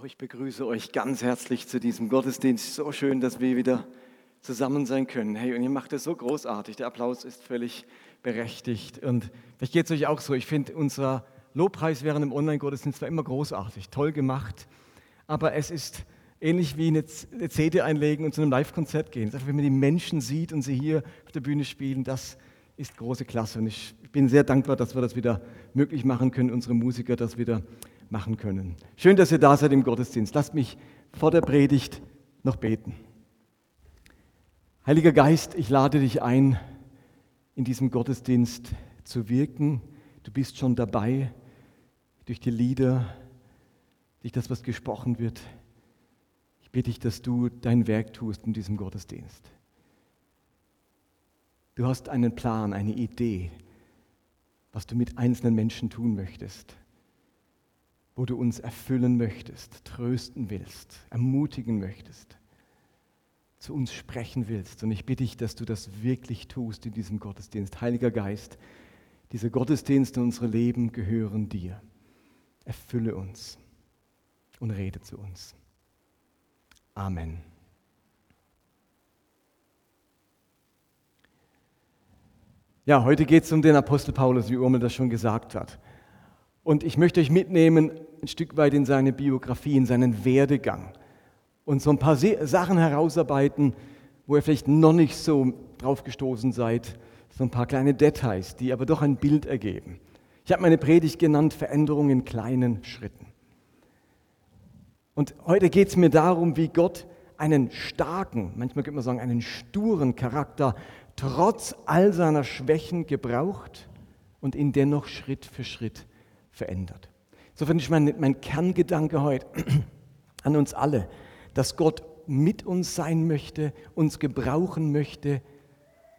Auch ich begrüße euch ganz herzlich zu diesem Gottesdienst. So schön, dass wir wieder zusammen sein können. Hey, und ihr macht es so großartig. Der Applaus ist völlig berechtigt. Und vielleicht geht es euch auch so. Ich finde, unser Lobpreis während dem Online-Gottesdienst war immer großartig, toll gemacht. Aber es ist ähnlich wie eine CD einlegen und zu einem Live-Konzert gehen. Einfach, wenn man die Menschen sieht und sie hier auf der Bühne spielen, das ist große Klasse. Und ich bin sehr dankbar, dass wir das wieder möglich machen können, unsere Musiker das wieder machen können. Schön, dass ihr da seid im Gottesdienst. Lasst mich vor der Predigt noch beten. Heiliger Geist, ich lade dich ein, in diesem Gottesdienst zu wirken. Du bist schon dabei, durch die Lieder, durch das, was gesprochen wird. Ich bitte dich, dass du dein Werk tust in diesem Gottesdienst. Du hast einen Plan, eine Idee, was du mit einzelnen Menschen tun möchtest wo du uns erfüllen möchtest, trösten willst, ermutigen möchtest, zu uns sprechen willst. Und ich bitte dich, dass du das wirklich tust in diesem Gottesdienst. Heiliger Geist, diese Gottesdienste, unsere Leben gehören dir. Erfülle uns und rede zu uns. Amen. Ja, heute geht es um den Apostel Paulus, wie Urmel das schon gesagt hat. Und ich möchte euch mitnehmen ein Stück weit in seine Biografie, in seinen Werdegang und so ein paar Sachen herausarbeiten, wo ihr vielleicht noch nicht so drauf gestoßen seid, so ein paar kleine Details, die aber doch ein Bild ergeben. Ich habe meine Predigt genannt Veränderung in kleinen Schritten. Und heute geht es mir darum, wie Gott einen starken, manchmal könnte man sagen, einen sturen Charakter trotz all seiner Schwächen gebraucht und ihn dennoch Schritt für Schritt verändert. Insofern ist mein, mein Kerngedanke heute an uns alle, dass Gott mit uns sein möchte, uns gebrauchen möchte,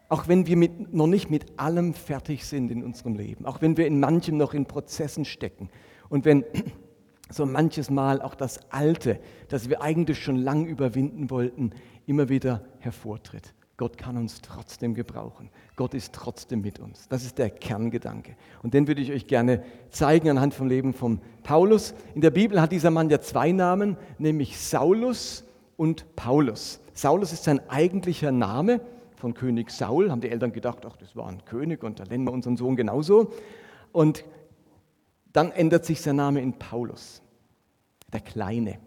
auch wenn wir mit, noch nicht mit allem fertig sind in unserem Leben, auch wenn wir in manchem noch in Prozessen stecken und wenn so manches Mal auch das Alte, das wir eigentlich schon lang überwinden wollten, immer wieder hervortritt. Gott kann uns trotzdem gebrauchen. Gott ist trotzdem mit uns. Das ist der Kerngedanke. Und den würde ich euch gerne zeigen anhand vom Leben von Paulus. In der Bibel hat dieser Mann ja zwei Namen, nämlich Saulus und Paulus. Saulus ist sein eigentlicher Name von König Saul. Haben die Eltern gedacht, ach, das war ein König und da nennen wir unseren Sohn genauso. Und dann ändert sich sein Name in Paulus, der Kleine.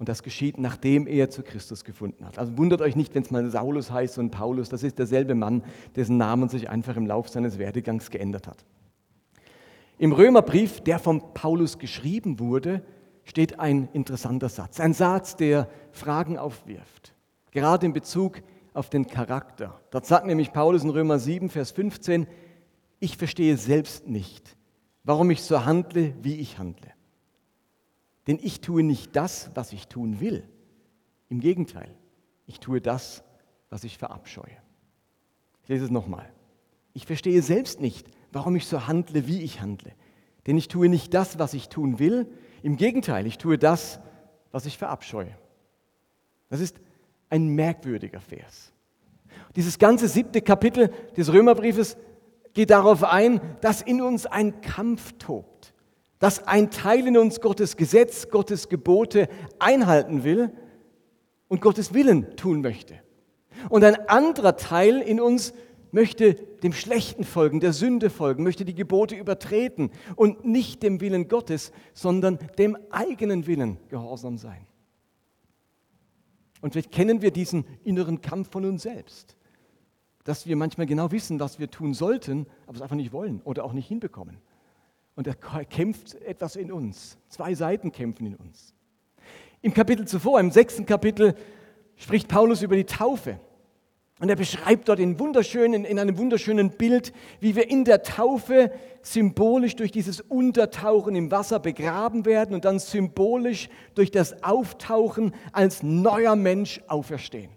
Und das geschieht, nachdem er zu Christus gefunden hat. Also wundert euch nicht, wenn es mal Saulus heißt und Paulus, das ist derselbe Mann, dessen Namen sich einfach im Lauf seines Werdegangs geändert hat. Im Römerbrief, der von Paulus geschrieben wurde, steht ein interessanter Satz. Ein Satz, der Fragen aufwirft, gerade in Bezug auf den Charakter. Dort sagt nämlich Paulus in Römer 7, Vers 15, ich verstehe selbst nicht, warum ich so handle, wie ich handle. Denn ich tue nicht das, was ich tun will. Im Gegenteil, ich tue das, was ich verabscheue. Ich lese es nochmal. Ich verstehe selbst nicht, warum ich so handle, wie ich handle. Denn ich tue nicht das, was ich tun will. Im Gegenteil, ich tue das, was ich verabscheue. Das ist ein merkwürdiger Vers. Dieses ganze siebte Kapitel des Römerbriefes geht darauf ein, dass in uns ein Kampf tobt dass ein Teil in uns Gottes Gesetz, Gottes Gebote einhalten will und Gottes Willen tun möchte. Und ein anderer Teil in uns möchte dem Schlechten folgen, der Sünde folgen, möchte die Gebote übertreten und nicht dem Willen Gottes, sondern dem eigenen Willen gehorsam sein. Und vielleicht kennen wir diesen inneren Kampf von uns selbst, dass wir manchmal genau wissen, was wir tun sollten, aber es einfach nicht wollen oder auch nicht hinbekommen. Und er kämpft etwas in uns. Zwei Seiten kämpfen in uns. Im Kapitel zuvor, im sechsten Kapitel, spricht Paulus über die Taufe. Und er beschreibt dort in, wunderschönen, in einem wunderschönen Bild, wie wir in der Taufe symbolisch durch dieses Untertauchen im Wasser begraben werden und dann symbolisch durch das Auftauchen als neuer Mensch auferstehen.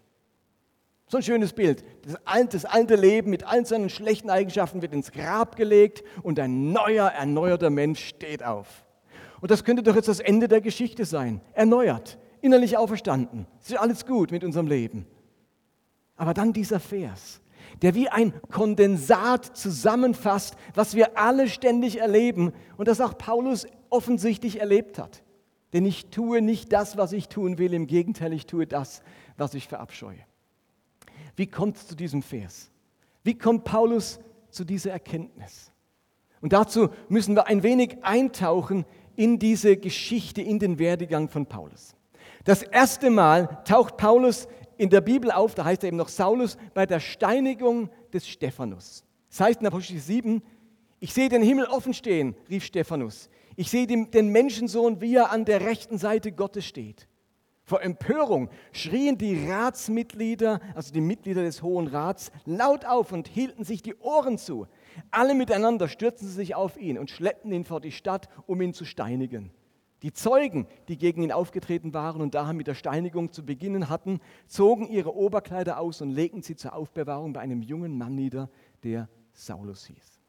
So ein schönes Bild. Das alte, Leben mit all seinen schlechten Eigenschaften wird ins Grab gelegt und ein neuer, erneuerter Mensch steht auf. Und das könnte doch jetzt das Ende der Geschichte sein. Erneuert, innerlich auferstanden. Es ist alles gut mit unserem Leben. Aber dann dieser Vers, der wie ein Kondensat zusammenfasst, was wir alle ständig erleben und das auch Paulus offensichtlich erlebt hat. Denn ich tue nicht das, was ich tun will, im Gegenteil, ich tue das, was ich verabscheue. Wie kommt es zu diesem Vers? Wie kommt Paulus zu dieser Erkenntnis? Und dazu müssen wir ein wenig eintauchen in diese Geschichte, in den Werdegang von Paulus. Das erste Mal taucht Paulus in der Bibel auf, da heißt er eben noch Saulus, bei der Steinigung des Stephanus. Das heißt in Apostel 7, ich sehe den Himmel offen stehen, rief Stephanus. Ich sehe den Menschensohn, wie er an der rechten Seite Gottes steht. Vor Empörung schrien die Ratsmitglieder, also die Mitglieder des Hohen Rats, laut auf und hielten sich die Ohren zu. Alle miteinander stürzten sie sich auf ihn und schleppten ihn vor die Stadt, um ihn zu steinigen. Die Zeugen, die gegen ihn aufgetreten waren und daher mit der Steinigung zu beginnen hatten, zogen ihre Oberkleider aus und legten sie zur Aufbewahrung bei einem jungen Mann nieder, der Saulus hieß.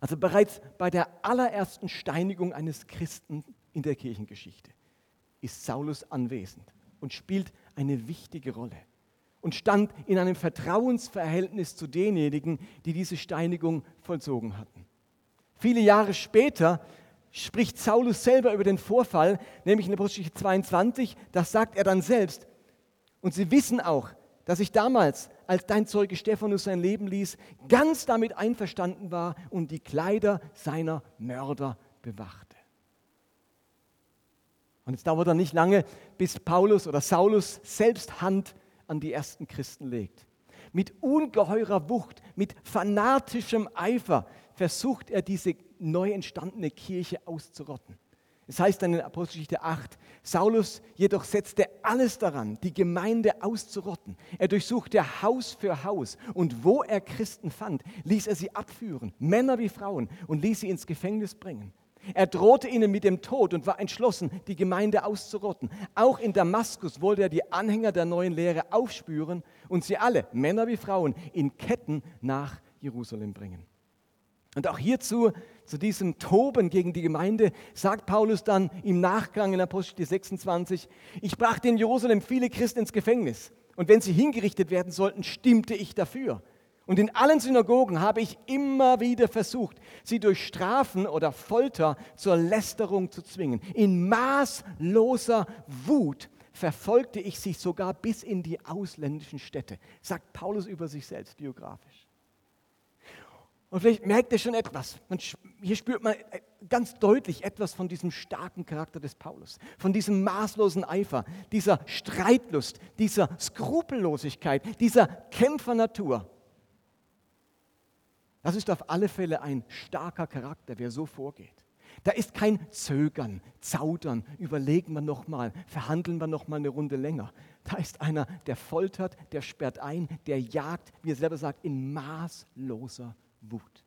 Also bereits bei der allerersten Steinigung eines Christen in der Kirchengeschichte ist Saulus anwesend und spielt eine wichtige Rolle und stand in einem Vertrauensverhältnis zu denjenigen, die diese Steinigung vollzogen hatten. Viele Jahre später spricht Saulus selber über den Vorfall, nämlich in Apostel 22, das sagt er dann selbst. Und sie wissen auch, dass ich damals, als dein Zeuge Stephanus sein Leben ließ, ganz damit einverstanden war und die Kleider seiner Mörder bewachte. Und es dauert dann nicht lange, bis Paulus oder Saulus selbst Hand an die ersten Christen legt. Mit ungeheurer Wucht, mit fanatischem Eifer versucht er diese neu entstandene Kirche auszurotten. Es heißt dann in Apostelgeschichte 8, Saulus jedoch setzte alles daran, die Gemeinde auszurotten. Er durchsuchte Haus für Haus und wo er Christen fand, ließ er sie abführen, Männer wie Frauen, und ließ sie ins Gefängnis bringen. Er drohte ihnen mit dem Tod und war entschlossen, die Gemeinde auszurotten. Auch in Damaskus wollte er die Anhänger der neuen Lehre aufspüren und sie alle, Männer wie Frauen, in Ketten nach Jerusalem bringen. Und auch hierzu, zu diesem Toben gegen die Gemeinde, sagt Paulus dann im Nachgang in Apostel 26, ich brachte in Jerusalem viele Christen ins Gefängnis und wenn sie hingerichtet werden sollten, stimmte ich dafür. Und in allen Synagogen habe ich immer wieder versucht, sie durch Strafen oder Folter zur Lästerung zu zwingen. In maßloser Wut verfolgte ich sie sogar bis in die ausländischen Städte, sagt Paulus über sich selbst biografisch. Und vielleicht merkt ihr schon etwas. hier spürt man äh, ganz deutlich etwas von diesem starken Charakter des Paulus, von diesem maßlosen Eifer, dieser Streitlust, dieser Skrupellosigkeit, dieser Kämpfernatur. Das ist auf alle Fälle ein starker Charakter, wer so vorgeht. Da ist kein Zögern, Zaudern, überlegen wir nochmal, verhandeln wir nochmal eine Runde länger. Da ist einer, der foltert, der sperrt ein, der jagt, wie er selber sagt, in maßloser Wut.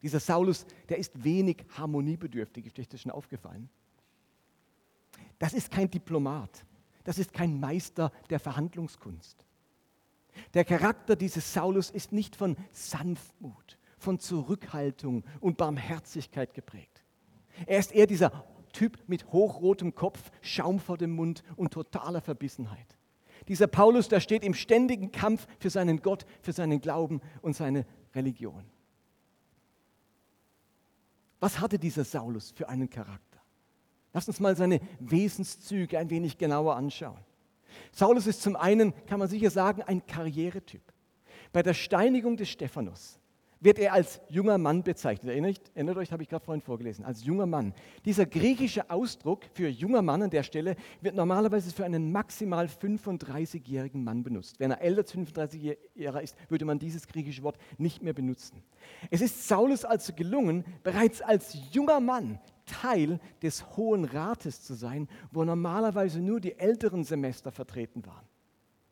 Dieser Saulus, der ist wenig harmoniebedürftig, ist euch das schon aufgefallen? Das ist kein Diplomat, das ist kein Meister der Verhandlungskunst. Der Charakter dieses Saulus ist nicht von Sanftmut, von Zurückhaltung und Barmherzigkeit geprägt. Er ist eher dieser Typ mit hochrotem Kopf, Schaum vor dem Mund und totaler Verbissenheit. Dieser Paulus, der steht im ständigen Kampf für seinen Gott, für seinen Glauben und seine Religion. Was hatte dieser Saulus für einen Charakter? Lass uns mal seine Wesenszüge ein wenig genauer anschauen. Saulus ist zum einen, kann man sicher sagen, ein Karrieretyp. Bei der Steinigung des Stephanus wird er als junger Mann bezeichnet. Erinnert, erinnert euch, habe ich gerade vorhin vorgelesen, als junger Mann. Dieser griechische Ausdruck für junger Mann an der Stelle wird normalerweise für einen maximal 35-jährigen Mann benutzt. Wenn er älter als 35 Jahre ist, würde man dieses griechische Wort nicht mehr benutzen. Es ist Saulus also gelungen, bereits als junger Mann Teil des Hohen Rates zu sein, wo normalerweise nur die älteren Semester vertreten waren.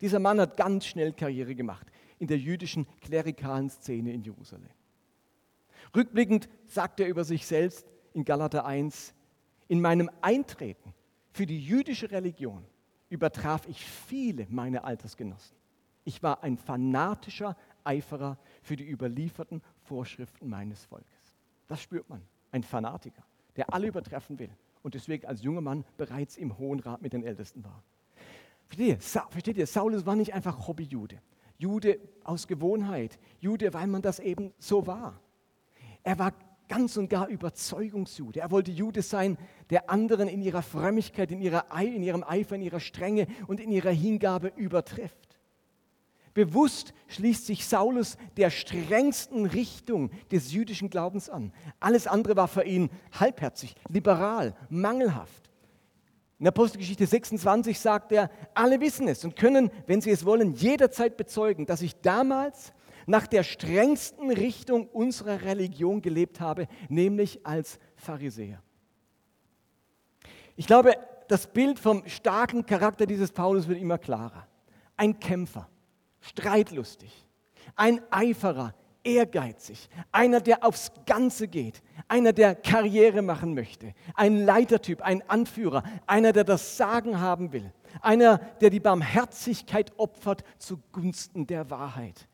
Dieser Mann hat ganz schnell Karriere gemacht in der jüdischen klerikalen Szene in Jerusalem. Rückblickend sagt er über sich selbst in Galater 1, in meinem Eintreten für die jüdische Religion übertraf ich viele meiner Altersgenossen. Ich war ein fanatischer Eiferer für die überlieferten Vorschriften meines Volkes. Das spürt man, ein Fanatiker, der alle übertreffen will und deswegen als junger Mann bereits im Hohen Rat mit den Ältesten war. Versteht ihr, Saulus war nicht einfach Hobbyjude. Jude aus Gewohnheit, Jude, weil man das eben so war. Er war ganz und gar Überzeugungsjude. Er wollte Jude sein, der anderen in ihrer Frömmigkeit, in, ihrer, in ihrem Eifer, in ihrer Strenge und in ihrer Hingabe übertrifft. Bewusst schließt sich Saulus der strengsten Richtung des jüdischen Glaubens an. Alles andere war für ihn halbherzig, liberal, mangelhaft. In Apostelgeschichte 26 sagt er, alle wissen es und können, wenn sie es wollen, jederzeit bezeugen, dass ich damals nach der strengsten Richtung unserer Religion gelebt habe, nämlich als Pharisäer. Ich glaube, das Bild vom starken Charakter dieses Paulus wird immer klarer. Ein Kämpfer, streitlustig, ein Eiferer, ehrgeizig, einer, der aufs Ganze geht, einer, der Karriere machen möchte, ein Leitertyp, ein Anführer, einer, der das Sagen haben will, einer, der die Barmherzigkeit opfert zugunsten der Wahrheit,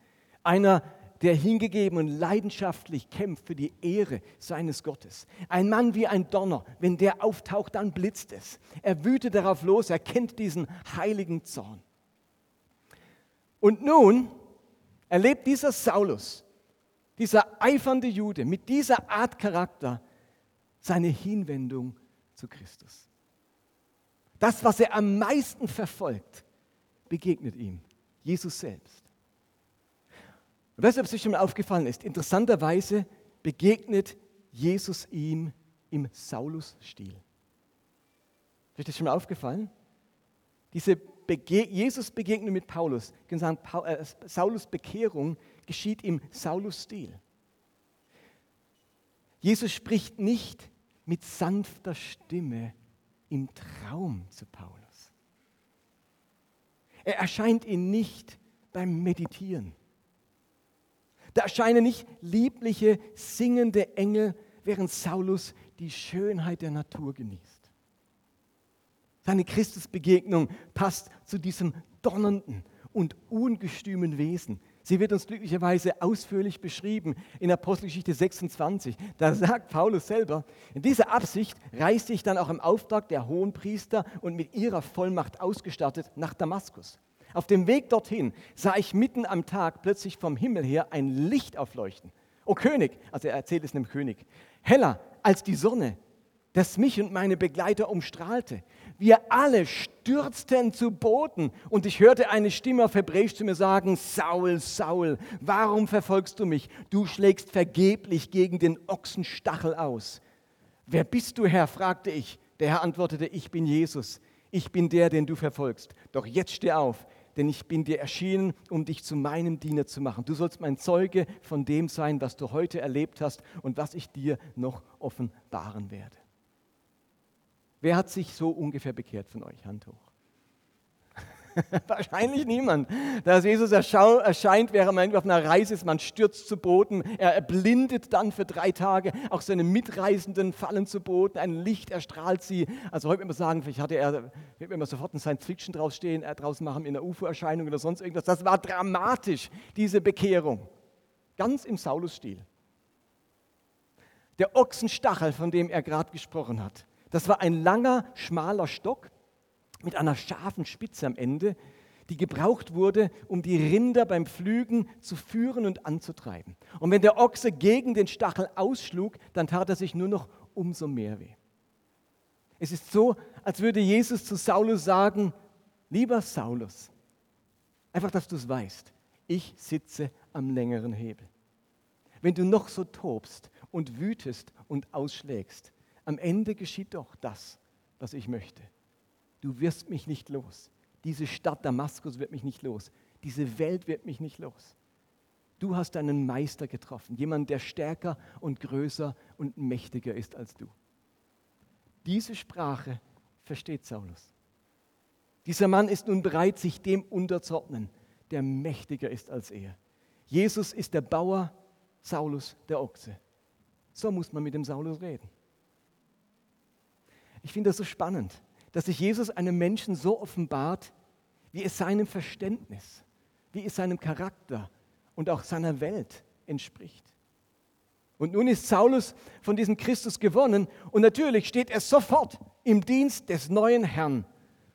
einer, der hingegeben und leidenschaftlich kämpft für die Ehre seines Gottes. Ein Mann wie ein Donner, wenn der auftaucht, dann blitzt es. Er wütet darauf los, er kennt diesen heiligen Zorn. Und nun erlebt dieser Saulus, dieser eifernde Jude mit dieser Art Charakter seine Hinwendung zu Christus. Das, was er am meisten verfolgt, begegnet ihm, Jesus selbst. Und ob es dir schon mal aufgefallen ist? Interessanterweise begegnet Jesus ihm im Saulus-Stil. Ist dir das schon mal aufgefallen? Diese Bege Jesus-Begegnung mit Paulus, äh, Saulus Bekehrung, geschieht im Saulus-Stil. Jesus spricht nicht mit sanfter Stimme im Traum zu Paulus. Er erscheint ihn nicht beim Meditieren. Da erscheinen nicht liebliche, singende Engel, während Saulus die Schönheit der Natur genießt. Seine Christusbegegnung passt zu diesem donnernden und ungestümen Wesen. Sie wird uns glücklicherweise ausführlich beschrieben in Apostelgeschichte 26. Da sagt Paulus selber, in dieser Absicht reiste ich dann auch im Auftrag der hohen Priester und mit ihrer Vollmacht ausgestattet nach Damaskus. Auf dem Weg dorthin sah ich mitten am Tag plötzlich vom Himmel her ein Licht aufleuchten. O König, also er erzählt es einem König, heller als die Sonne, das mich und meine Begleiter umstrahlte. Wir alle stürzten zu Boden und ich hörte eine Stimme auf Hebräisch zu mir sagen, Saul, Saul, warum verfolgst du mich? Du schlägst vergeblich gegen den Ochsenstachel aus. Wer bist du, Herr? fragte ich. Der Herr antwortete, ich bin Jesus. Ich bin der, den du verfolgst. Doch jetzt steh auf, denn ich bin dir erschienen, um dich zu meinem Diener zu machen. Du sollst mein Zeuge von dem sein, was du heute erlebt hast und was ich dir noch offenbaren werde. Wer hat sich so ungefähr bekehrt von euch? Hand hoch. Wahrscheinlich niemand. Da Jesus erscheint, während man auf einer Reise ist, man stürzt zu Boden, er erblindet dann für drei Tage, auch seine Mitreisenden fallen zu Boden, ein Licht erstrahlt sie. Also heute man sagen, vielleicht hatte er, wenn wir sofort ein Science-Fiction drausstehen, äh, draußen machen in einer UFO-Erscheinung oder sonst irgendwas. Das war dramatisch, diese Bekehrung. Ganz im Saulus-Stil. Der Ochsenstachel, von dem er gerade gesprochen hat, das war ein langer, schmaler Stock, mit einer scharfen Spitze am Ende, die gebraucht wurde, um die Rinder beim Pflügen zu führen und anzutreiben. Und wenn der Ochse gegen den Stachel ausschlug, dann tat er sich nur noch umso mehr weh. Es ist so, als würde Jesus zu Saulus sagen, lieber Saulus, einfach, dass du es weißt, ich sitze am längeren Hebel. Wenn du noch so tobst und wütest und ausschlägst, am Ende geschieht doch das, was ich möchte du wirst mich nicht los. Diese Stadt Damaskus wird mich nicht los. Diese Welt wird mich nicht los. Du hast einen Meister getroffen, jemand, der stärker und größer und mächtiger ist als du. Diese Sprache versteht Saulus. Dieser Mann ist nun bereit, sich dem unterzuordnen, der mächtiger ist als er. Jesus ist der Bauer, Saulus der Ochse. So muss man mit dem Saulus reden. Ich finde das so spannend dass sich Jesus einem Menschen so offenbart, wie es seinem Verständnis, wie es seinem Charakter und auch seiner Welt entspricht. Und nun ist Saulus von diesem Christus gewonnen und natürlich steht er sofort im Dienst des neuen Herrn.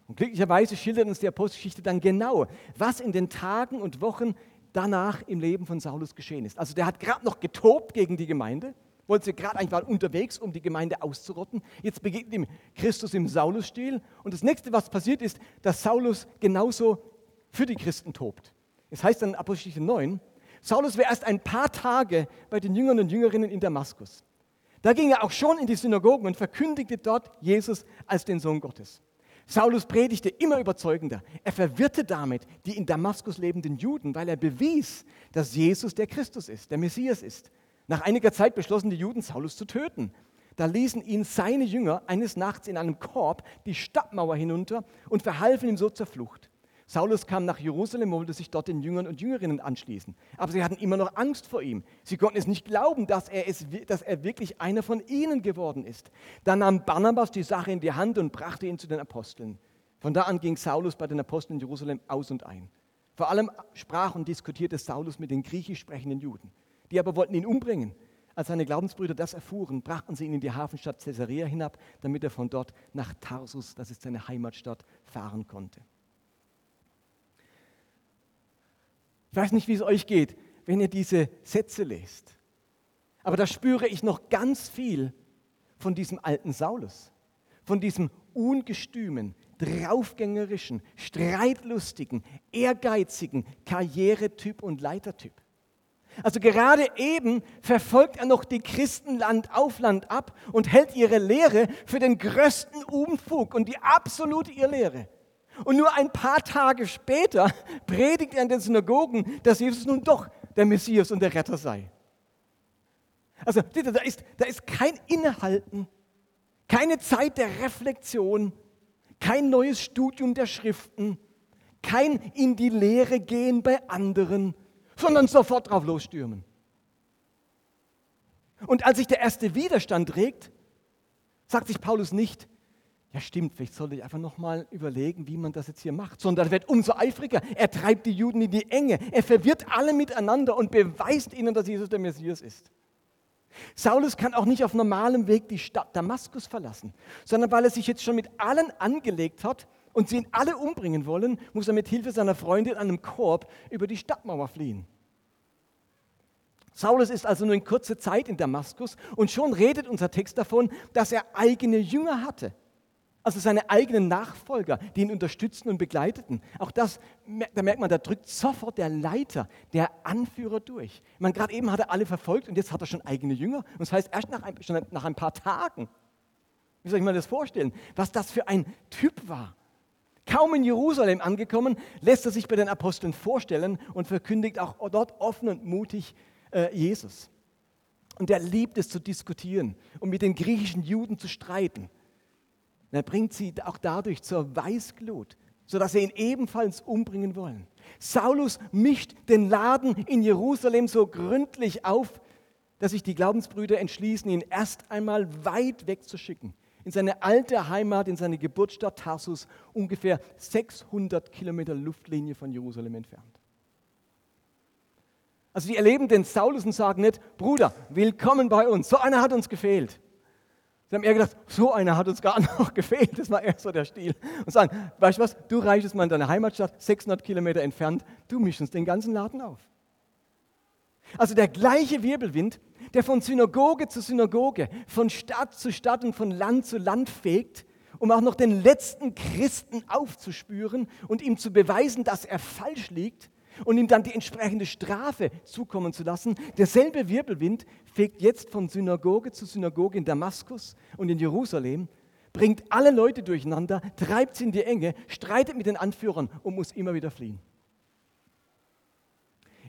Und glücklicherweise schildert uns die Apostelgeschichte dann genau, was in den Tagen und Wochen danach im Leben von Saulus geschehen ist. Also der hat gerade noch getobt gegen die Gemeinde, Wollte sie gerade eigentlich unterwegs, um die Gemeinde auszurotten. Jetzt begegnet ihm Christus im Saulusstil. Und das nächste, was passiert ist, dass Saulus genauso für die Christen tobt. Es heißt dann in Apostel 9, Saulus wäre erst ein paar Tage bei den Jüngern und Jüngerinnen in Damaskus. Da ging er auch schon in die Synagogen und verkündigte dort Jesus als den Sohn Gottes. Saulus predigte immer überzeugender. Er verwirrte damit die in Damaskus lebenden Juden, weil er bewies, dass Jesus der Christus ist, der Messias ist. Nach einiger Zeit beschlossen die Juden, Saulus zu töten. Da ließen ihn seine Jünger eines Nachts in einem Korb die Stadtmauer hinunter und verhalfen ihm so zur Flucht. Saulus kam nach Jerusalem und wollte sich dort den Jüngern und Jüngerinnen anschließen. Aber sie hatten immer noch Angst vor ihm. Sie konnten es nicht glauben, dass er, es, dass er wirklich einer von ihnen geworden ist. Dann nahm Barnabas die Sache in die Hand und brachte ihn zu den Aposteln. Von da an ging Saulus bei den Aposteln in Jerusalem aus und ein. Vor allem sprach und diskutierte Saulus mit den griechisch sprechenden Juden. Die aber wollten ihn umbringen. Als seine Glaubensbrüder das erfuhren, brachten sie ihn in die Hafenstadt Caesarea hinab, damit er von dort nach Tarsus, das ist seine Heimatstadt, fahren konnte. Ich weiß nicht, wie es euch geht, wenn ihr diese Sätze lest. Aber da spüre ich noch ganz viel von diesem alten Saulus, von diesem ungestümen, draufgängerischen, streitlustigen, ehrgeizigen Karrieretyp und Leitertyp. Also gerade eben verfolgt er noch die Christen Land auf Land ab und hält ihre Lehre für den größten Unfug und die absolute Irrlehre. Und nur ein paar Tage später predigt er in den Synagogen, dass Jesus nun doch der Messias und der Retter sei. Also da ist, da ist kein Innehalten, keine Zeit der Reflexion, kein neues Studium der Schriften, kein in die Lehre gehen bei anderen, sondern sofort drauf losstürmen. Und als sich der erste Widerstand regt, sagt sich Paulus nicht, ja stimmt, vielleicht sollte ich einfach nochmal überlegen, wie man das jetzt hier macht, sondern er wird umso eifriger. Er treibt die Juden in die Enge. Er verwirrt alle miteinander und beweist ihnen, dass Jesus der Messias ist. Saulus kann auch nicht auf normalem Weg die Stadt Damaskus verlassen, sondern weil er sich jetzt schon mit allen angelegt hat und sie ihn alle umbringen wollen, muss er mit Hilfe seiner Freunde in einem Korb über die Stadtmauer fliehen. Saulus ist also nur in kurzer Zeit in Damaskus und schon redet unser Text davon, dass er eigene Jünger hatte. Also seine eigenen Nachfolger, die ihn unterstützten und begleiteten. Auch das, da merkt man, da drückt sofort der Leiter, der Anführer durch. Man gerade eben hat er alle verfolgt und jetzt hat er schon eigene Jünger. Und das heißt, erst nach ein, nach ein paar Tagen. Wie soll ich mir das vorstellen? Was das für ein Typ war. Kaum in Jerusalem angekommen, lässt er sich bei den Aposteln vorstellen und verkündigt auch dort offen und mutig äh, Jesus. Und er liebt es zu diskutieren und mit den griechischen Juden zu streiten. Und er bringt sie auch dadurch zur Weißglut, sodass sie ihn ebenfalls umbringen wollen. Saulus mischt den Laden in Jerusalem so gründlich auf, dass sich die Glaubensbrüder entschließen, ihn erst einmal weit wegzuschicken. In seine alte Heimat, in seine Geburtsstadt Tarsus, ungefähr 600 Kilometer Luftlinie von Jerusalem entfernt. Also die erleben den Saulus und sagen nicht, Bruder, willkommen bei uns, so einer hat uns gefehlt. Sie haben eher gedacht, so einer hat uns gar noch gefehlt. Das war eher so der Stil. Und sagen, weißt du was, du reichst mal in deine Heimatstadt, 600 Kilometer entfernt, du mischst uns den ganzen Laden auf. Also der gleiche Wirbelwind, der von Synagoge zu Synagoge, von Stadt zu Stadt und von Land zu Land fegt, um auch noch den letzten Christen aufzuspüren und ihm zu beweisen, dass er falsch liegt, und ihm dann die entsprechende Strafe zukommen zu lassen. Derselbe Wirbelwind fegt jetzt von Synagoge zu Synagoge in Damaskus und in Jerusalem, bringt alle Leute durcheinander, treibt sie in die Enge, streitet mit den Anführern und muss immer wieder fliehen.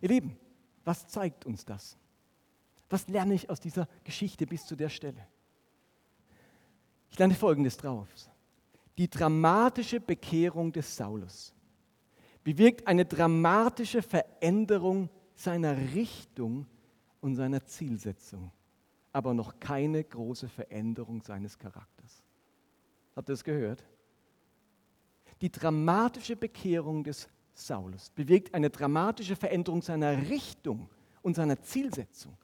Ihr Lieben, was zeigt uns das? Was lerne ich aus dieser Geschichte bis zu der Stelle? Ich lerne Folgendes drauf. Die dramatische Bekehrung des Saulus bewirkt eine dramatische Veränderung seiner Richtung und seiner Zielsetzung, aber noch keine große Veränderung seines Charakters. Habt ihr das gehört? Die dramatische Bekehrung des Saulus bewirkt eine dramatische Veränderung seiner Richtung und seiner Zielsetzung,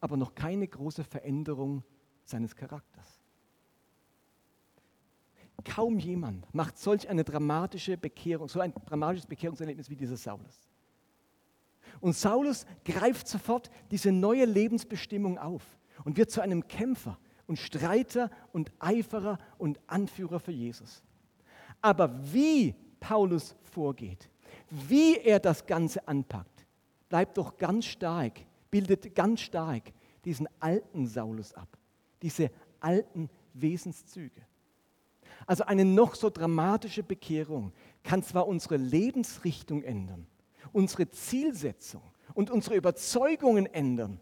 aber noch keine große Veränderung seines Charakters. Kaum jemand macht solch eine dramatische Bekehrung, so ein dramatisches Bekehrungserlebnis wie dieser Saulus. Und Saulus greift sofort diese neue Lebensbestimmung auf. und wird zu einem Kämpfer und Streiter und Eiferer und Anführer für Jesus. Aber wie Paulus vorgeht, wie er das Ganze anpackt, bleibt doch ganz stark, bildet ganz stark diesen alten Saulus ab, diese alten Wesenszüge. Also eine noch so dramatische Bekehrung kann zwar unsere Lebensrichtung ändern, unsere Zielsetzung und unsere Überzeugungen ändern,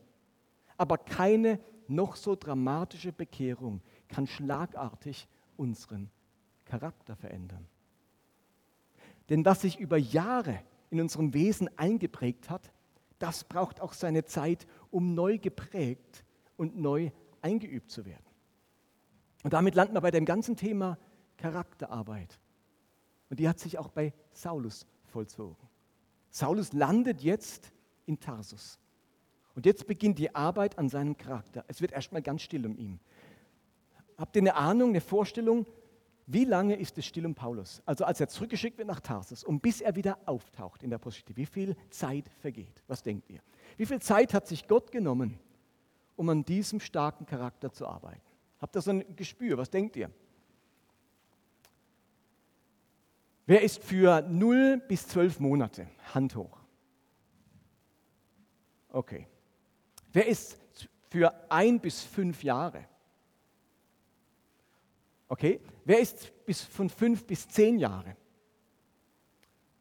aber keine noch so dramatische Bekehrung kann schlagartig unseren Charakter verändern. Denn was sich über Jahre in unserem Wesen eingeprägt hat, das braucht auch seine Zeit, um neu geprägt und neu eingeübt zu werden. Und damit landen wir bei dem ganzen Thema Charakterarbeit. Und die hat sich auch bei Saulus vollzogen. Saulus landet jetzt in Tarsus. Und jetzt beginnt die Arbeit an seinem Charakter. Es wird erstmal ganz still um ihn. Habt ihr eine Ahnung, eine Vorstellung, wie lange ist es still um Paulus? Also als er zurückgeschickt wird nach Tarsus und bis er wieder auftaucht in der Apostelgeschichte, wie viel Zeit vergeht? Was denkt ihr? Wie viel Zeit hat sich Gott genommen, um an diesem starken Charakter zu arbeiten? Habt ihr so ein Gespür? Was denkt ihr? Wer ist für 0 bis 12 Monate? Hand hoch. Okay. Wer ist für ein bis fünf Jahre? Okay. Wer ist bis von fünf bis zehn Jahre?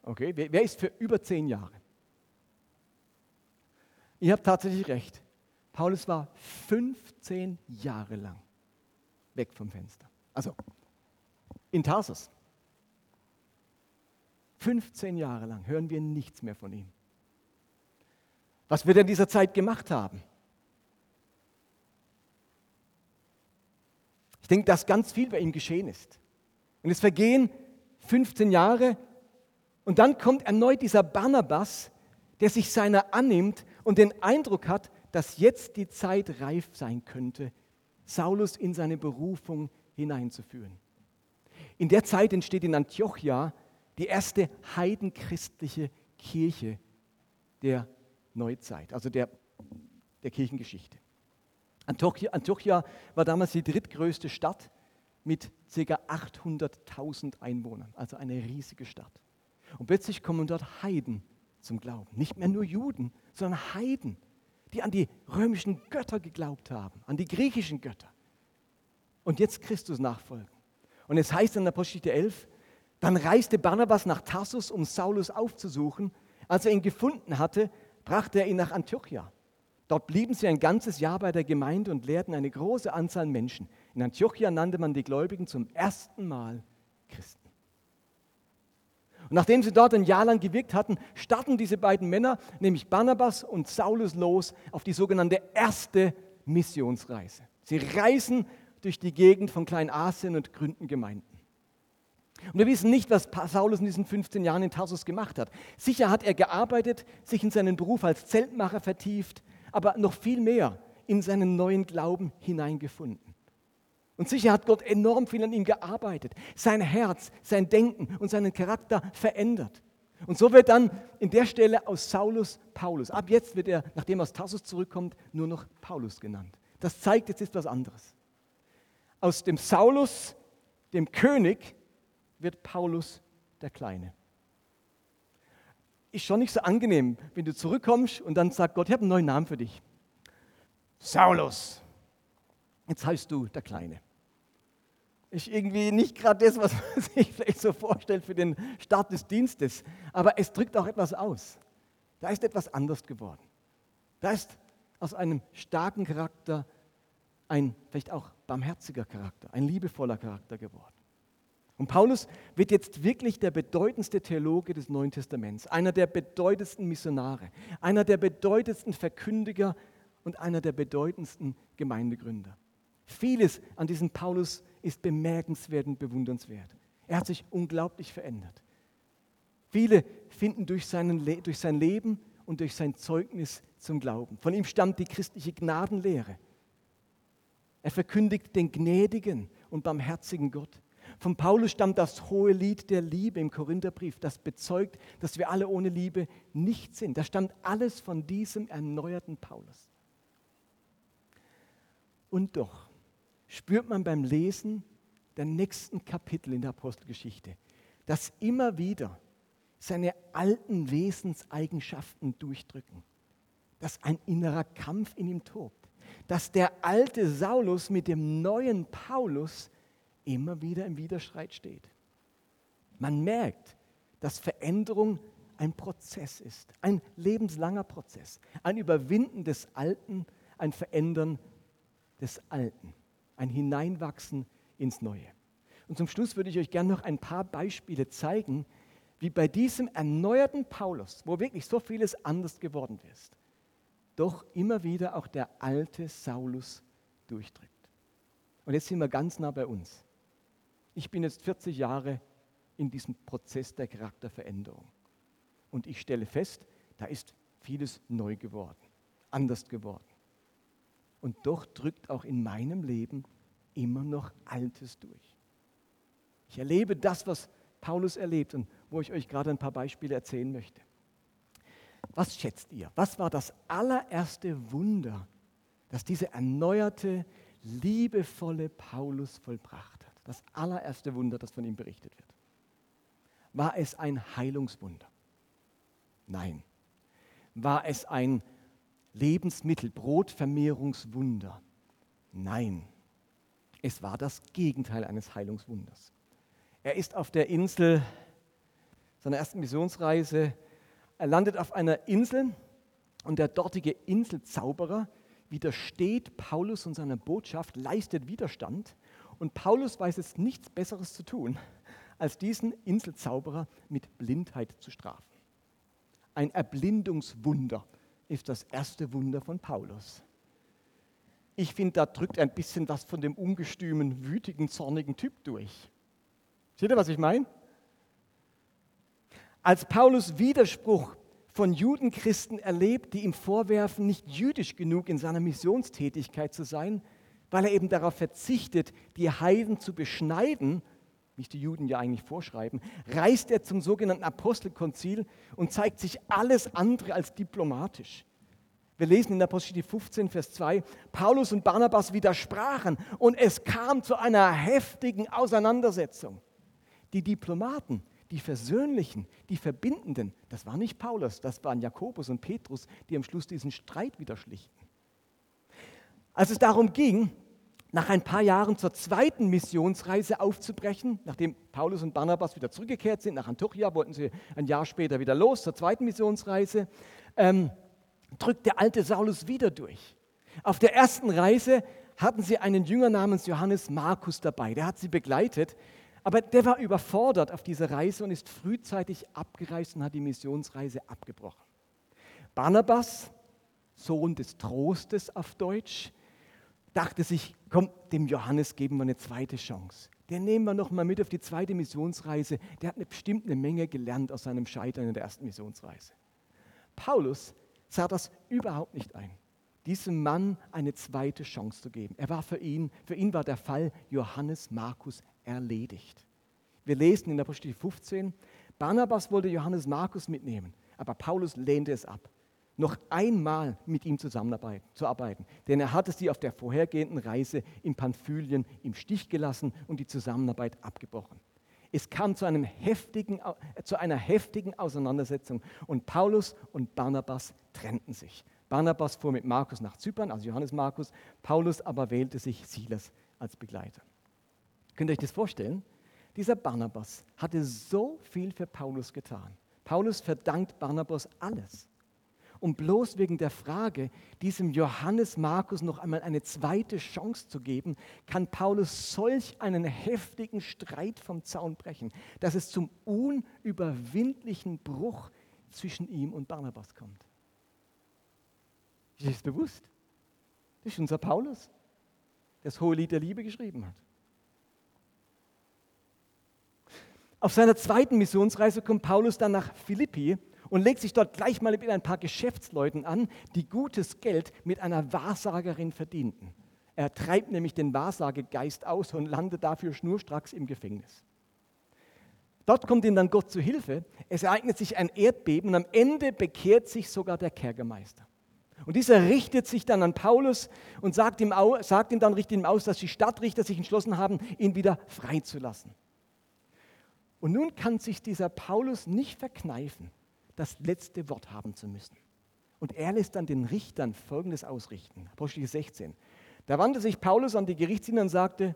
Okay. Wer, wer ist für über zehn Jahre? Ihr habt tatsächlich recht. Paulus war 15 Jahre lang weg vom Fenster. Also in Tarsus. 15 Jahre lang hören wir nichts mehr von ihm. Was wird er in dieser Zeit gemacht haben? Denke, dass ganz viel bei ihm geschehen ist. Und es vergehen 15 Jahre und dann kommt erneut dieser Barnabas, der sich seiner annimmt und den Eindruck hat, dass jetzt die Zeit reif sein könnte, Saulus in seine Berufung hineinzuführen. In der Zeit entsteht in Antiochia die erste heidenchristliche Kirche der Neuzeit, also der, der Kirchengeschichte. Antiochia, Antiochia war damals die drittgrößte Stadt mit ca. 800.000 Einwohnern, also eine riesige Stadt. Und plötzlich kommen dort Heiden zum Glauben. Nicht mehr nur Juden, sondern Heiden, die an die römischen Götter geglaubt haben, an die griechischen Götter. Und jetzt Christus nachfolgen. Und es heißt in der Apostelgeschichte 11, dann reiste Barnabas nach Tarsus, um Saulus aufzusuchen. Als er ihn gefunden hatte, brachte er ihn nach Antiochia. Dort blieben sie ein ganzes Jahr bei der Gemeinde und lehrten eine große Anzahl Menschen. In Antiochia nannte man die Gläubigen zum ersten Mal Christen. Und nachdem sie dort ein Jahr lang gewirkt hatten, starten diese beiden Männer, nämlich Barnabas und Saulus, los auf die sogenannte erste Missionsreise. Sie reisen durch die Gegend von Kleinasien und gründen Gemeinden. Und wir wissen nicht, was Saulus in diesen 15 Jahren in Tarsus gemacht hat. Sicher hat er gearbeitet, sich in seinen Beruf als Zeltmacher vertieft, aber noch viel mehr in seinen neuen Glauben hineingefunden. Und sicher hat Gott enorm viel an ihm gearbeitet, sein Herz, sein Denken und seinen Charakter verändert. Und so wird dann in der Stelle aus Saulus Paulus. Ab jetzt wird er, nachdem er aus Tarsus zurückkommt, nur noch Paulus genannt. Das zeigt, jetzt ist was anderes. Aus dem Saulus, dem König, wird Paulus der Kleine. Ist schon nicht so angenehm, wenn du zurückkommst und dann sagt Gott, ich habe einen neuen Namen für dich. Saulus. Jetzt heißt du der Kleine. Ist irgendwie nicht gerade das, was man sich vielleicht so vorstellt für den Start des Dienstes, aber es drückt auch etwas aus. Da ist etwas anders geworden. Da ist aus einem starken Charakter ein vielleicht auch barmherziger Charakter, ein liebevoller Charakter geworden. Und Paulus wird jetzt wirklich der bedeutendste Theologe des Neuen Testaments, einer der bedeutendsten Missionare, einer der bedeutendsten Verkündiger und einer der bedeutendsten Gemeindegründer. Vieles an diesem Paulus ist bemerkenswert und bewundernswert. Er hat sich unglaublich verändert. Viele finden durch, seinen, durch sein Leben und durch sein Zeugnis zum Glauben. Von ihm stammt die christliche Gnadenlehre. Er verkündigt den gnädigen und barmherzigen Gott. Von Paulus stammt das hohe Lied der Liebe im Korintherbrief, das bezeugt, dass wir alle ohne Liebe nicht sind. Das stammt alles von diesem erneuerten Paulus. Und doch spürt man beim Lesen der nächsten Kapitel in der Apostelgeschichte, dass immer wieder seine alten Wesenseigenschaften durchdrücken, dass ein innerer Kampf in ihm tobt, dass der alte Saulus mit dem neuen Paulus immer wieder im Widerstreit steht. Man merkt, dass Veränderung ein Prozess ist, ein lebenslanger Prozess, ein Überwinden des Alten, ein Verändern des Alten, ein Hineinwachsen ins Neue. Und zum Schluss würde ich euch gerne noch ein paar Beispiele zeigen, wie bei diesem erneuerten Paulus, wo wirklich so vieles anders geworden ist, doch immer wieder auch der alte Saulus durchdrückt. Und jetzt sind wir ganz nah bei uns. Ich bin jetzt 40 Jahre in diesem Prozess der Charakterveränderung. Und ich stelle fest, da ist vieles neu geworden, anders geworden. Und doch drückt auch in meinem Leben immer noch Altes durch. Ich erlebe das, was Paulus erlebt und wo ich euch gerade ein paar Beispiele erzählen möchte. Was schätzt ihr? Was war das allererste Wunder, das dieser erneuerte, liebevolle Paulus vollbracht? Das allererste Wunder, das von ihm berichtet wird. War es ein Heilungswunder? Nein. War es ein Lebensmittel, Brotvermehrungswunder? Nein. Es war das Gegenteil eines Heilungswunders. Er ist auf der Insel seiner ersten Missionsreise, er landet auf einer Insel und der dortige Inselzauberer widersteht Paulus und seiner Botschaft, leistet Widerstand und Paulus weiß es nichts Besseres zu tun, als diesen Inselzauberer mit Blindheit zu strafen. Ein Erblindungswunder ist das erste Wunder von Paulus. Ich finde, da drückt ein bisschen was von dem ungestümen, wütigen, zornigen Typ durch. Seht ihr, was ich meine? Als Paulus Widerspruch von Judenchristen erlebt, die ihm vorwerfen, nicht jüdisch genug in seiner Missionstätigkeit zu sein, weil er eben darauf verzichtet, die Heiden zu beschneiden, wie es die Juden ja eigentlich vorschreiben, reist er zum sogenannten Apostelkonzil und zeigt sich alles andere als diplomatisch. Wir lesen in Apostel 15, Vers 2, Paulus und Barnabas widersprachen und es kam zu einer heftigen Auseinandersetzung. Die Diplomaten, die Versöhnlichen, die Verbindenden, das war nicht Paulus, das waren Jakobus und Petrus, die am Schluss diesen Streit wieder schlichten. Als es darum ging, nach ein paar Jahren zur zweiten Missionsreise aufzubrechen, nachdem Paulus und Barnabas wieder zurückgekehrt sind nach Antiochia, wollten sie ein Jahr später wieder los zur zweiten Missionsreise, ähm, drückt der alte Saulus wieder durch. Auf der ersten Reise hatten sie einen Jünger namens Johannes Markus dabei, der hat sie begleitet, aber der war überfordert auf dieser Reise und ist frühzeitig abgereist und hat die Missionsreise abgebrochen. Barnabas, Sohn des Trostes auf Deutsch, dachte sich, komm, dem Johannes geben wir eine zweite Chance. Den nehmen wir noch mal mit auf die zweite Missionsreise. Der hat bestimmt eine Menge gelernt aus seinem Scheitern in der ersten Missionsreise. Paulus sah das überhaupt nicht ein, diesem Mann eine zweite Chance zu geben. Er war für ihn, für ihn war der Fall Johannes Markus erledigt. Wir lesen in der Apostel 15, Barnabas wollte Johannes Markus mitnehmen, aber Paulus lehnte es ab noch einmal mit ihm zusammenzuarbeiten. Denn er hatte sie auf der vorhergehenden Reise in Pamphylien im Stich gelassen und die Zusammenarbeit abgebrochen. Es kam zu, einem heftigen, äh, zu einer heftigen Auseinandersetzung und Paulus und Barnabas trennten sich. Barnabas fuhr mit Markus nach Zypern, also Johannes Markus, Paulus aber wählte sich Silas als Begleiter. Könnt ihr euch das vorstellen? Dieser Barnabas hatte so viel für Paulus getan. Paulus verdankt Barnabas alles um bloß wegen der Frage, diesem Johannes Markus noch einmal eine zweite Chance zu geben, kann Paulus solch einen heftigen Streit vom Zaun brechen, dass es zum unüberwindlichen Bruch zwischen ihm und Barnabas kommt. Ist das bewusst? Das ist unser Paulus, der das hohe Lied der Liebe geschrieben hat. Auf seiner zweiten Missionsreise kommt Paulus dann nach Philippi und legt sich dort gleich mal mit ein paar Geschäftsleuten an, die gutes Geld mit einer Wahrsagerin verdienten. Er treibt nämlich den Wahrsagegeist aus und landet dafür schnurstracks im Gefängnis. Dort kommt ihm dann Gott zu Hilfe. Es ereignet sich ein Erdbeben und am Ende bekehrt sich sogar der Kerkermeister. Und dieser richtet sich dann an Paulus und sagt ihm, sagt ihm dann, richtet ihm aus, dass die Stadtrichter sich entschlossen haben, ihn wieder freizulassen. Und nun kann sich dieser Paulus nicht verkneifen, das letzte Wort haben zu müssen. Und er lässt dann den Richtern Folgendes ausrichten. Apostel 16. Da wandte sich Paulus an die Gerichtsdiener und sagte,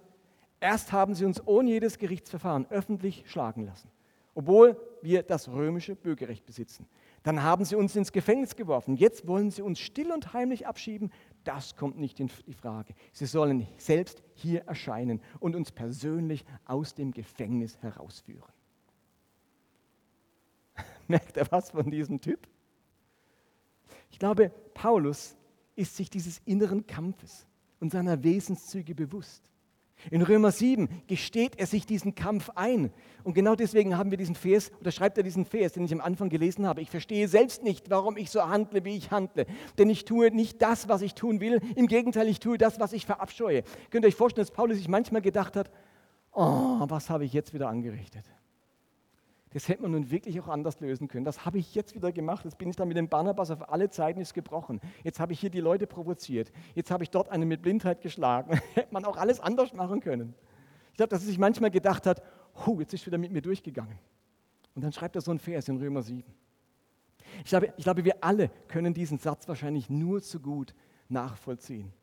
erst haben sie uns ohne jedes Gerichtsverfahren öffentlich schlagen lassen, obwohl wir das römische Bürgerrecht besitzen. Dann haben sie uns ins Gefängnis geworfen. Jetzt wollen sie uns still und heimlich abschieben. Das kommt nicht in die Frage. Sie sollen selbst hier erscheinen und uns persönlich aus dem Gefängnis herausführen. Merkt er was von diesem Typ? Ich glaube, Paulus ist sich dieses inneren Kampfes und seiner Wesenszüge bewusst. In Römer 7 gesteht er sich diesen Kampf ein. Und genau deswegen haben wir diesen Vers, oder schreibt er diesen Vers, den ich am Anfang gelesen habe. Ich verstehe selbst nicht, warum ich so handle, wie ich handle. Denn ich tue nicht das, was ich tun will. Im Gegenteil, ich tue das, was ich verabscheue. Könnt ihr euch vorstellen, dass Paulus sich manchmal gedacht hat, oh, was habe ich jetzt wieder angerichtet? Das hätte man nun wirklich auch anders lösen können. Das habe ich jetzt wieder gemacht. Jetzt bin ich dann mit dem Barnabas auf alle Zeiten ist gebrochen. Jetzt habe ich hier die Leute provoziert. Jetzt habe ich dort einen mit Blindheit geschlagen. hätte man auch alles anders machen können. Ich glaube, dass er sich manchmal gedacht hat, oh, jetzt ist wieder mit mir durchgegangen. Und dann schreibt er so einen Vers in Römer 7. Ich glaube, ich glaube, wir alle können diesen Satz wahrscheinlich nur zu gut nachvollziehen.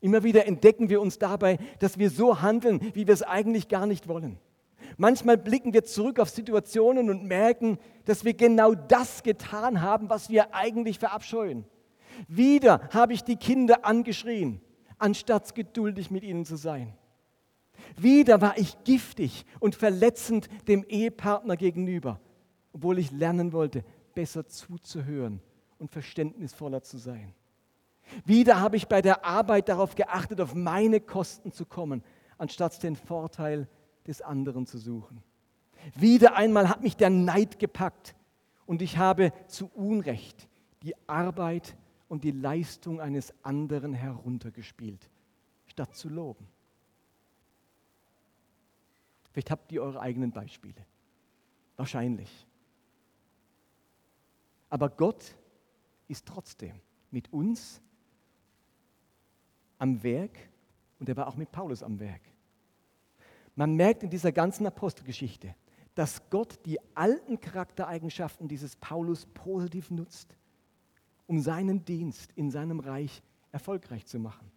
Immer wieder entdecken wir uns dabei, dass wir so handeln, wie wir es eigentlich gar nicht wollen. Manchmal blicken wir zurück auf Situationen und merken, dass wir genau das getan haben, was wir eigentlich verabscheuen. Wieder habe ich die Kinder angeschrien, anstatt geduldig mit ihnen zu sein. Wieder war ich giftig und verletzend dem Ehepartner gegenüber, obwohl ich lernen wollte, besser zuzuhören und verständnisvoller zu sein. Wieder habe ich bei der Arbeit darauf geachtet, auf meine Kosten zu kommen, anstatt den Vorteil des anderen zu suchen. Wieder einmal hat mich der Neid gepackt und ich habe zu Unrecht die Arbeit und die Leistung eines anderen heruntergespielt, statt zu loben. Vielleicht habt ihr eure eigenen Beispiele. Wahrscheinlich. Aber Gott ist trotzdem mit uns am Werk und er war auch mit Paulus am Werk. Man merkt in dieser ganzen Apostelgeschichte, dass Gott die alten Charaktereigenschaften dieses Paulus positiv nutzt, um seinen Dienst in seinem Reich erfolgreich zu machen.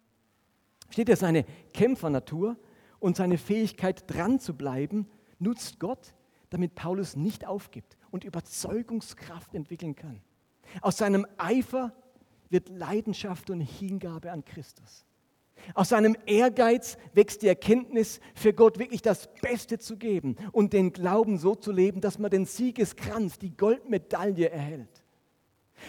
Steht er seine Kämpfernatur und seine Fähigkeit dran zu bleiben, nutzt Gott, damit Paulus nicht aufgibt und Überzeugungskraft entwickeln kann. Aus seinem Eifer wird Leidenschaft und Hingabe an Christus. Aus seinem Ehrgeiz wächst die Erkenntnis, für Gott wirklich das Beste zu geben und den Glauben so zu leben, dass man den Siegeskranz, die Goldmedaille erhält.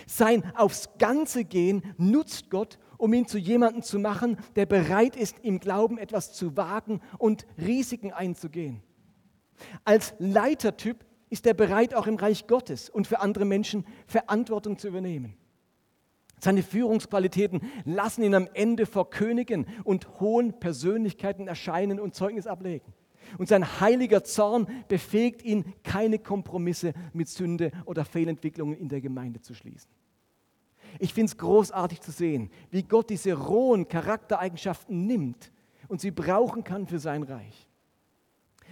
Sein aufs Ganze gehen nutzt Gott, um ihn zu jemandem zu machen, der bereit ist, im Glauben etwas zu wagen und Risiken einzugehen. Als Leitertyp ist er bereit, auch im Reich Gottes und für andere Menschen Verantwortung zu übernehmen. Seine Führungsqualitäten lassen ihn am Ende vor Königen und hohen Persönlichkeiten erscheinen und Zeugnis ablegen. Und sein heiliger Zorn befähigt ihn, keine Kompromisse mit Sünde oder Fehlentwicklungen in der Gemeinde zu schließen. Ich finde es großartig zu sehen, wie Gott diese rohen Charaktereigenschaften nimmt und sie brauchen kann für sein Reich.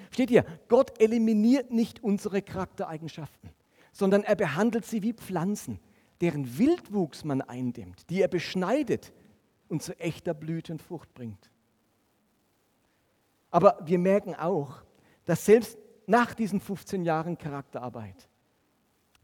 Steht hier, Gott eliminiert nicht unsere Charaktereigenschaften, sondern er behandelt sie wie Pflanzen, deren Wildwuchs man eindämmt, die er beschneidet und zu echter Blüte und Frucht bringt. Aber wir merken auch, dass selbst nach diesen 15 Jahren Charakterarbeit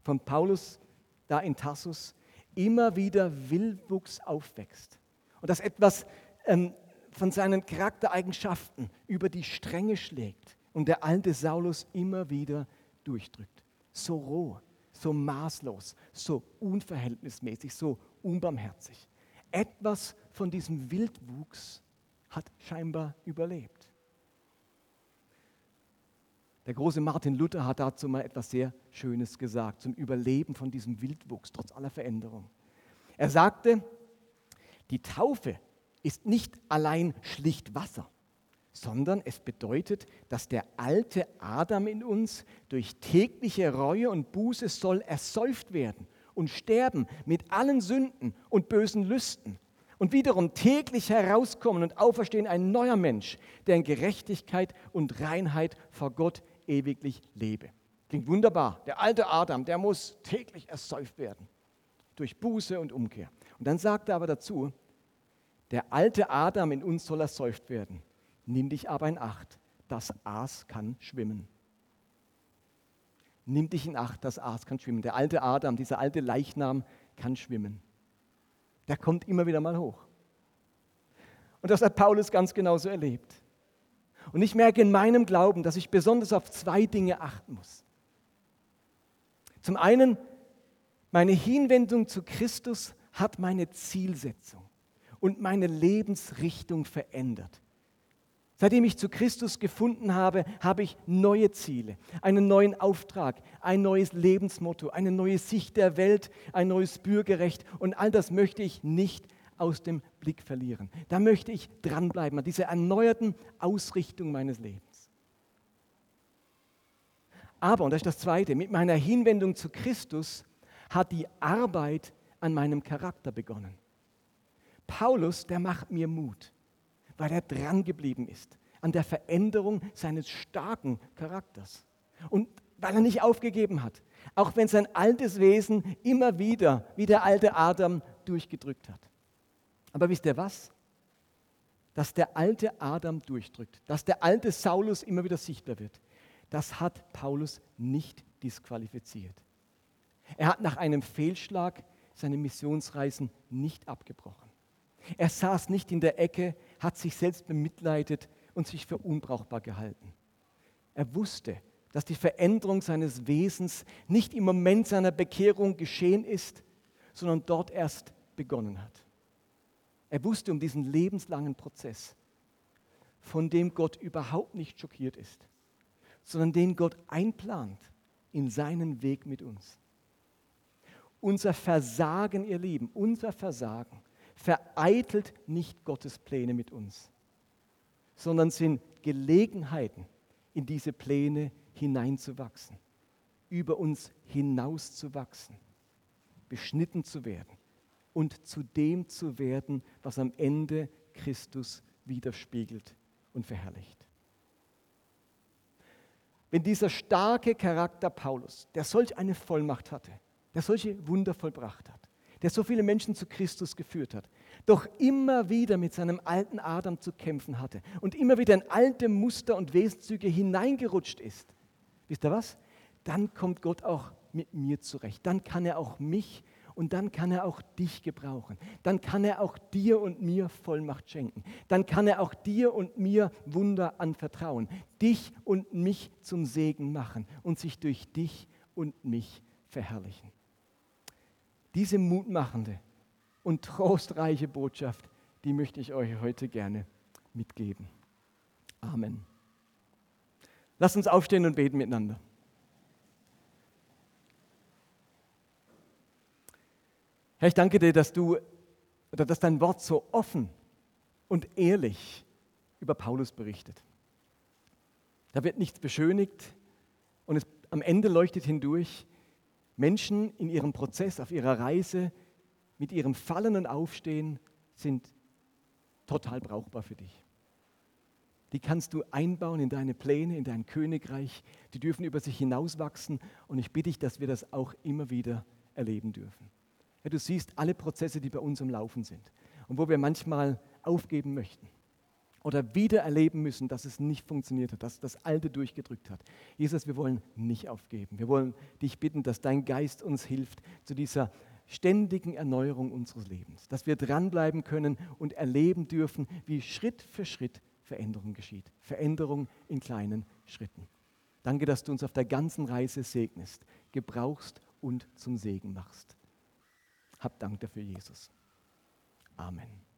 von Paulus da in Tarsus immer wieder Wildwuchs aufwächst und dass etwas ähm, von seinen Charaktereigenschaften über die Stränge schlägt und der alte Saulus immer wieder durchdrückt. So roh, so maßlos, so unverhältnismäßig, so unbarmherzig. Etwas von diesem Wildwuchs hat scheinbar überlebt. Der große Martin Luther hat dazu mal etwas sehr Schönes gesagt zum Überleben von diesem Wildwuchs trotz aller Veränderung. Er sagte, die Taufe ist nicht allein schlicht Wasser sondern es bedeutet, dass der alte Adam in uns durch tägliche Reue und Buße soll ersäuft werden und sterben mit allen Sünden und bösen Lüsten und wiederum täglich herauskommen und auferstehen ein neuer Mensch, der in Gerechtigkeit und Reinheit vor Gott ewiglich lebe. Klingt wunderbar. Der alte Adam, der muss täglich ersäuft werden durch Buße und Umkehr. Und dann sagt er aber dazu, der alte Adam in uns soll ersäuft werden. Nimm dich aber in Acht, das Aas kann schwimmen. Nimm dich in Acht, das Aas kann schwimmen. Der alte Adam, dieser alte Leichnam kann schwimmen. Der kommt immer wieder mal hoch. Und das hat Paulus ganz genauso erlebt. Und ich merke in meinem Glauben, dass ich besonders auf zwei Dinge achten muss. Zum einen, meine Hinwendung zu Christus hat meine Zielsetzung und meine Lebensrichtung verändert. Seitdem ich zu Christus gefunden habe, habe ich neue Ziele, einen neuen Auftrag, ein neues Lebensmotto, eine neue Sicht der Welt, ein neues Bürgerrecht und all das möchte ich nicht aus dem Blick verlieren. Da möchte ich dranbleiben an dieser erneuerten Ausrichtung meines Lebens. Aber, und das ist das Zweite, mit meiner Hinwendung zu Christus hat die Arbeit an meinem Charakter begonnen. Paulus, der macht mir Mut weil er dran geblieben ist an der Veränderung seines starken Charakters. Und weil er nicht aufgegeben hat, auch wenn sein altes Wesen immer wieder, wie der alte Adam, durchgedrückt hat. Aber wisst ihr was? Dass der alte Adam durchdrückt, dass der alte Saulus immer wieder sichtbar wird, das hat Paulus nicht disqualifiziert. Er hat nach einem Fehlschlag seine Missionsreisen nicht abgebrochen. Er saß nicht in der Ecke, hat sich selbst bemitleidet und sich für unbrauchbar gehalten. Er wusste, dass die Veränderung seines Wesens nicht im Moment seiner Bekehrung geschehen ist, sondern dort erst begonnen hat. Er wusste um diesen lebenslangen Prozess, von dem Gott überhaupt nicht schockiert ist, sondern den Gott einplant in seinen Weg mit uns. Unser Versagen, ihr Lieben, unser Versagen vereitelt nicht Gottes Pläne mit uns, sondern sind Gelegenheiten, in diese Pläne hineinzuwachsen, über uns hinauszuwachsen, beschnitten zu werden und zu dem zu werden, was am Ende Christus widerspiegelt und verherrlicht. Wenn dieser starke Charakter Paulus, der solch eine Vollmacht hatte, der solche Wunder vollbracht hat, der so viele Menschen zu Christus geführt hat, doch immer wieder mit seinem alten Adam zu kämpfen hatte und immer wieder in alte Muster und Wesenszüge hineingerutscht ist, wisst ihr was? Dann kommt Gott auch mit mir zurecht. Dann kann er auch mich und dann kann er auch dich gebrauchen. Dann kann er auch dir und mir Vollmacht schenken. Dann kann er auch dir und mir Wunder anvertrauen, dich und mich zum Segen machen und sich durch dich und mich verherrlichen. Diese mutmachende und trostreiche Botschaft, die möchte ich euch heute gerne mitgeben. Amen. Lasst uns aufstehen und beten miteinander. Herr, ich danke dir, dass du oder dass dein Wort so offen und ehrlich über Paulus berichtet. Da wird nichts beschönigt und es, am Ende leuchtet hindurch, Menschen in ihrem Prozess, auf ihrer Reise, mit ihrem Fallen und Aufstehen sind total brauchbar für dich. Die kannst du einbauen in deine Pläne, in dein Königreich. Die dürfen über sich hinauswachsen und ich bitte dich, dass wir das auch immer wieder erleben dürfen. Ja, du siehst alle Prozesse, die bei uns am Laufen sind und wo wir manchmal aufgeben möchten oder wieder erleben müssen, dass es nicht funktioniert hat, dass das Alte durchgedrückt hat. Jesus, wir wollen nicht aufgeben. Wir wollen dich bitten, dass dein Geist uns hilft zu dieser ständigen Erneuerung unseres Lebens, dass wir dranbleiben können und erleben dürfen, wie Schritt für Schritt Veränderung geschieht. Veränderung in kleinen Schritten. Danke, dass du uns auf der ganzen Reise segnest, gebrauchst und zum Segen machst. Hab Dank dafür, Jesus. Amen.